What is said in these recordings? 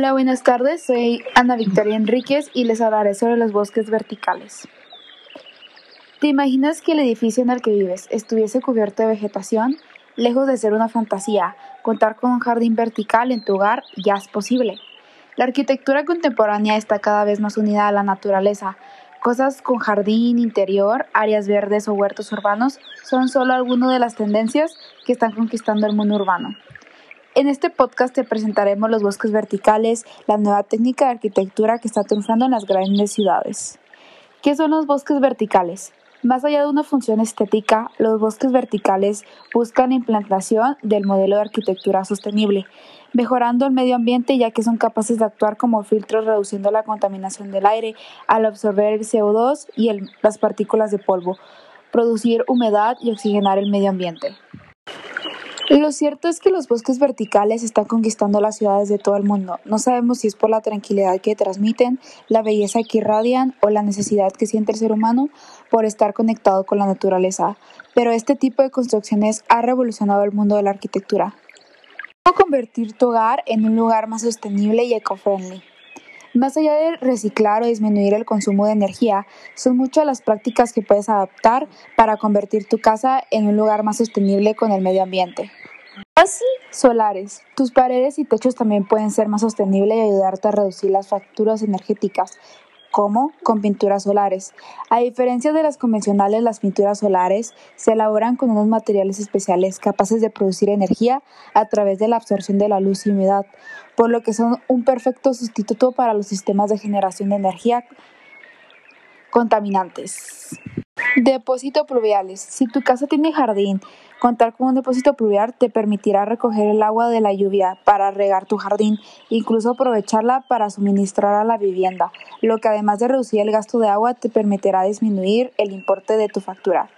Hola, buenas tardes. Soy Ana Victoria Enríquez y les hablaré sobre los bosques verticales. ¿Te imaginas que el edificio en el que vives estuviese cubierto de vegetación? Lejos de ser una fantasía, contar con un jardín vertical en tu hogar ya es posible. La arquitectura contemporánea está cada vez más unida a la naturaleza. Cosas con jardín interior, áreas verdes o huertos urbanos son solo algunas de las tendencias que están conquistando el mundo urbano. En este podcast te presentaremos los bosques verticales, la nueva técnica de arquitectura que está triunfando en las grandes ciudades. ¿Qué son los bosques verticales? Más allá de una función estética, los bosques verticales buscan la implantación del modelo de arquitectura sostenible, mejorando el medio ambiente ya que son capaces de actuar como filtros reduciendo la contaminación del aire al absorber el CO2 y las partículas de polvo, producir humedad y oxigenar el medio ambiente. Lo cierto es que los bosques verticales están conquistando las ciudades de todo el mundo. No sabemos si es por la tranquilidad que transmiten, la belleza que irradian o la necesidad que siente el ser humano por estar conectado con la naturaleza, pero este tipo de construcciones ha revolucionado el mundo de la arquitectura. ¿Cómo convertir tu hogar en un lugar más sostenible y eco-friendly? Más allá de reciclar o disminuir el consumo de energía, son muchas las prácticas que puedes adaptar para convertir tu casa en un lugar más sostenible con el medio ambiente. Solares. Tus paredes y techos también pueden ser más sostenibles y ayudarte a reducir las facturas energéticas. ¿Cómo? Con pinturas solares. A diferencia de las convencionales, las pinturas solares se elaboran con unos materiales especiales capaces de producir energía a través de la absorción de la luz y humedad, por lo que son un perfecto sustituto para los sistemas de generación de energía contaminantes. Depósito pluviales. Si tu casa tiene jardín, contar con un depósito pluvial te permitirá recoger el agua de la lluvia para regar tu jardín, incluso aprovecharla para suministrar a la vivienda, lo que además de reducir el gasto de agua te permitirá disminuir el importe de tu factura.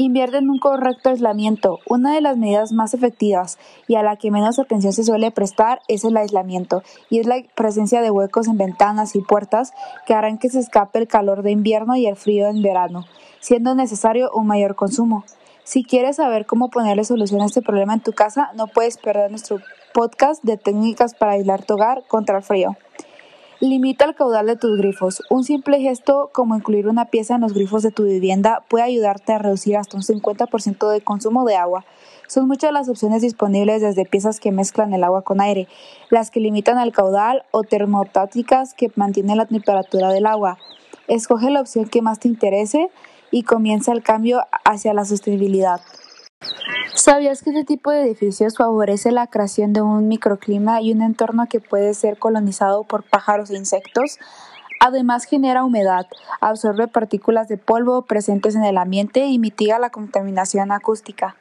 Invierte en un correcto aislamiento. Una de las medidas más efectivas y a la que menos atención se suele prestar es el aislamiento, y es la presencia de huecos en ventanas y puertas que harán que se escape el calor de invierno y el frío en verano, siendo necesario un mayor consumo. Si quieres saber cómo ponerle solución a este problema en tu casa, no puedes perder nuestro podcast de técnicas para aislar tu hogar contra el frío. Limita el caudal de tus grifos. Un simple gesto como incluir una pieza en los grifos de tu vivienda puede ayudarte a reducir hasta un 50% de consumo de agua. Son muchas las opciones disponibles desde piezas que mezclan el agua con aire, las que limitan el caudal o termotáticas que mantienen la temperatura del agua. Escoge la opción que más te interese y comienza el cambio hacia la sostenibilidad. ¿Sabías que este tipo de edificios favorece la creación de un microclima y un entorno que puede ser colonizado por pájaros e insectos? Además genera humedad, absorbe partículas de polvo presentes en el ambiente y mitiga la contaminación acústica.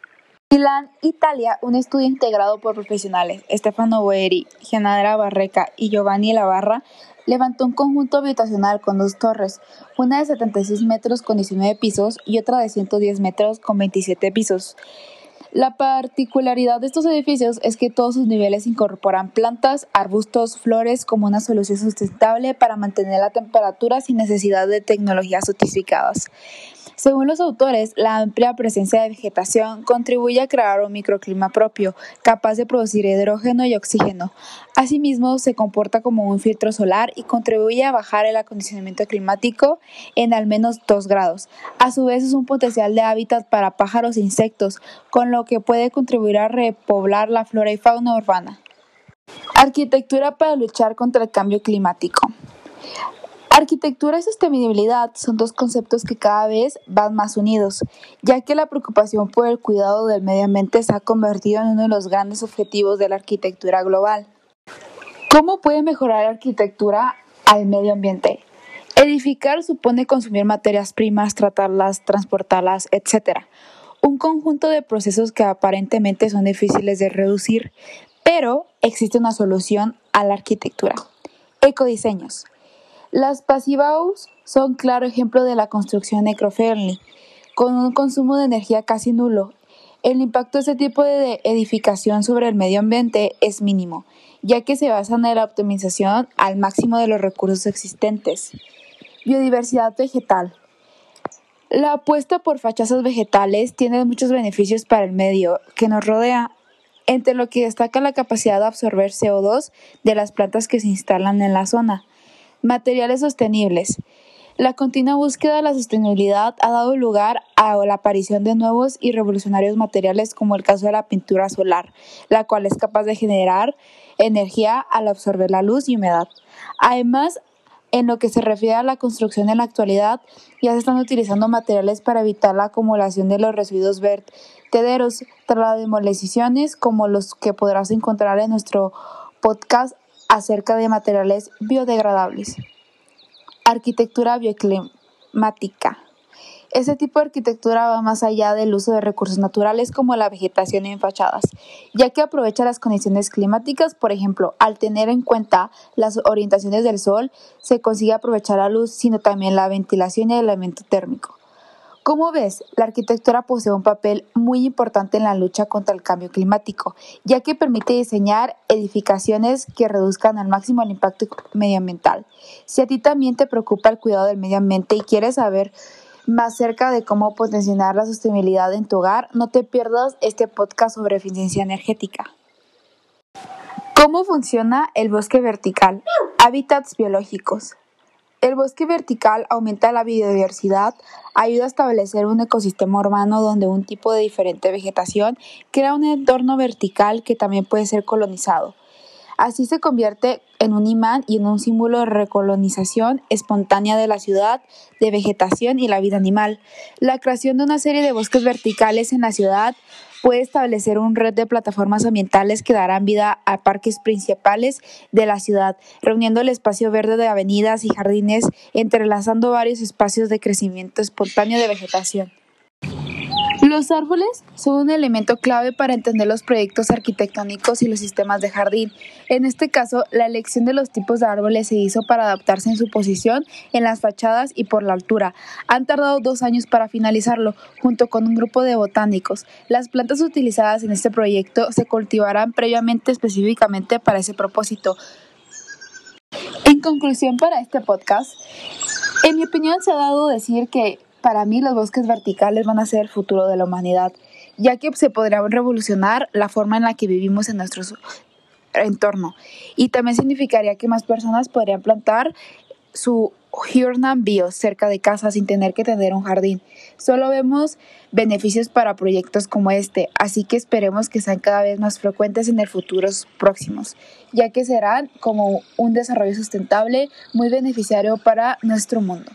Milán, Italia, un estudio integrado por profesionales, Stefano Boeri, Gianara Barreca y Giovanni Lavarra, levantó un conjunto habitacional con dos torres, una de 76 metros con 19 pisos y otra de 110 metros con 27 pisos. La particularidad de estos edificios es que todos sus niveles incorporan plantas, arbustos, flores como una solución sustentable para mantener la temperatura sin necesidad de tecnologías sofisticadas. Según los autores, la amplia presencia de vegetación contribuye a crear un microclima propio, capaz de producir hidrógeno y oxígeno. Asimismo, se comporta como un filtro solar y contribuye a bajar el acondicionamiento climático en al menos 2 grados. A su vez, es un potencial de hábitat para pájaros e insectos, con lo que puede contribuir a repoblar la flora y fauna urbana. Arquitectura para luchar contra el cambio climático. Arquitectura y sostenibilidad son dos conceptos que cada vez van más unidos, ya que la preocupación por el cuidado del medio ambiente se ha convertido en uno de los grandes objetivos de la arquitectura global. ¿Cómo puede mejorar la arquitectura al medio ambiente? Edificar supone consumir materias primas, tratarlas, transportarlas, etc. Un conjunto de procesos que aparentemente son difíciles de reducir, pero existe una solución a la arquitectura. Ecodiseños. Las Passivhaus son claro ejemplo de la construcción eco-friendly, con un consumo de energía casi nulo. El impacto de este tipo de edificación sobre el medio ambiente es mínimo, ya que se basan en la optimización al máximo de los recursos existentes. Biodiversidad vegetal. La apuesta por fachazas vegetales tiene muchos beneficios para el medio que nos rodea. entre lo que destaca la capacidad de absorber CO2 de las plantas que se instalan en la zona. Materiales sostenibles. La continua búsqueda de la sostenibilidad ha dado lugar a la aparición de nuevos y revolucionarios materiales como el caso de la pintura solar, la cual es capaz de generar energía al absorber la luz y humedad. Además, en lo que se refiere a la construcción en la actualidad, ya se están utilizando materiales para evitar la acumulación de los residuos vertederos tras las demoliciones, como los que podrás encontrar en nuestro podcast acerca de materiales biodegradables. Arquitectura bioclimática. Este tipo de arquitectura va más allá del uso de recursos naturales como la vegetación en fachadas, ya que aprovecha las condiciones climáticas, por ejemplo, al tener en cuenta las orientaciones del sol, se consigue aprovechar la luz, sino también la ventilación y el elemento térmico. Como ves, la arquitectura posee un papel muy importante en la lucha contra el cambio climático, ya que permite diseñar edificaciones que reduzcan al máximo el impacto medioambiental. Si a ti también te preocupa el cuidado del medio ambiente y quieres saber más cerca de cómo potenciar la sostenibilidad en tu hogar, no te pierdas este podcast sobre eficiencia energética. ¿Cómo funciona el bosque vertical? Hábitats biológicos. El bosque vertical aumenta la biodiversidad, ayuda a establecer un ecosistema urbano donde un tipo de diferente vegetación crea un entorno vertical que también puede ser colonizado. Así se convierte en un imán y en un símbolo de recolonización espontánea de la ciudad, de vegetación y la vida animal. La creación de una serie de bosques verticales en la ciudad puede establecer una red de plataformas ambientales que darán vida a parques principales de la ciudad, reuniendo el espacio verde de avenidas y jardines, entrelazando varios espacios de crecimiento espontáneo de vegetación. Los árboles son un elemento clave para entender los proyectos arquitectónicos y los sistemas de jardín. En este caso, la elección de los tipos de árboles se hizo para adaptarse en su posición en las fachadas y por la altura. Han tardado dos años para finalizarlo, junto con un grupo de botánicos. Las plantas utilizadas en este proyecto se cultivarán previamente específicamente para ese propósito. En conclusión para este podcast, en mi opinión se ha dado decir que para mí los bosques verticales van a ser el futuro de la humanidad, ya que se podrían revolucionar la forma en la que vivimos en nuestro entorno. Y también significaría que más personas podrían plantar su Hurnan Bio cerca de casa sin tener que tener un jardín. Solo vemos beneficios para proyectos como este, así que esperemos que sean cada vez más frecuentes en el futuro próximos, ya que serán como un desarrollo sustentable muy beneficiario para nuestro mundo.